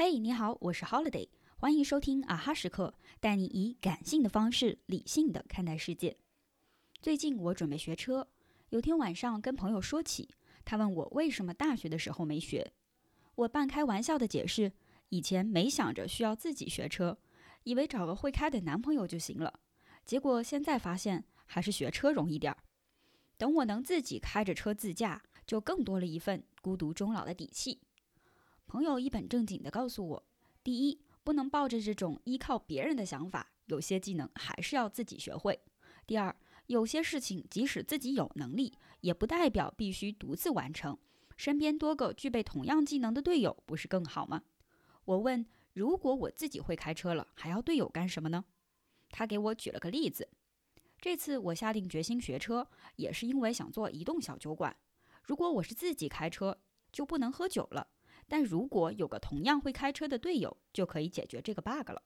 嘿，你好，我是 Holiday，欢迎收听啊哈时刻，带你以感性的方式理性的看待世界。最近我准备学车，有天晚上跟朋友说起，他问我为什么大学的时候没学，我半开玩笑的解释，以前没想着需要自己学车，以为找个会开的男朋友就行了，结果现在发现还是学车容易点儿。等我能自己开着车自驾，就更多了一份孤独终老的底气。朋友一本正经地告诉我：第一，不能抱着这种依靠别人的想法，有些技能还是要自己学会；第二，有些事情即使自己有能力，也不代表必须独自完成，身边多个具备同样技能的队友，不是更好吗？我问：如果我自己会开车了，还要队友干什么呢？他给我举了个例子：这次我下定决心学车，也是因为想做移动小酒馆。如果我是自己开车，就不能喝酒了。但如果有个同样会开车的队友，就可以解决这个 bug 了。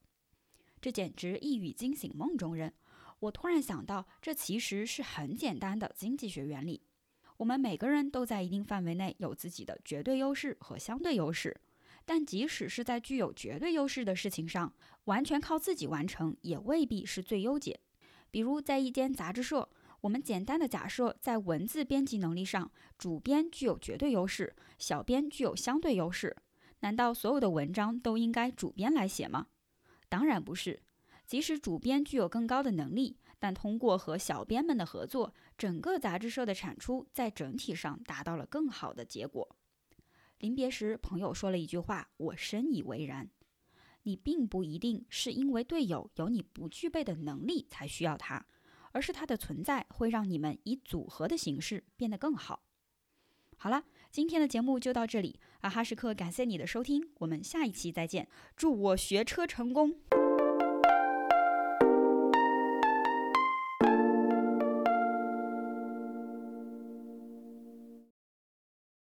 这简直一语惊醒梦中人。我突然想到，这其实是很简单的经济学原理。我们每个人都在一定范围内有自己的绝对优势和相对优势，但即使是在具有绝对优势的事情上，完全靠自己完成也未必是最优解。比如在一间杂志社。我们简单的假设，在文字编辑能力上，主编具有绝对优势，小编具有相对优势。难道所有的文章都应该主编来写吗？当然不是。即使主编具有更高的能力，但通过和小编们的合作，整个杂志社的产出在整体上达到了更好的结果。临别时，朋友说了一句话，我深以为然：你并不一定是因为队友有你不具备的能力才需要他。而是它的存在会让你们以组合的形式变得更好。好了，今天的节目就到这里，啊哈时刻感谢你的收听，我们下一期再见，祝我学车成功。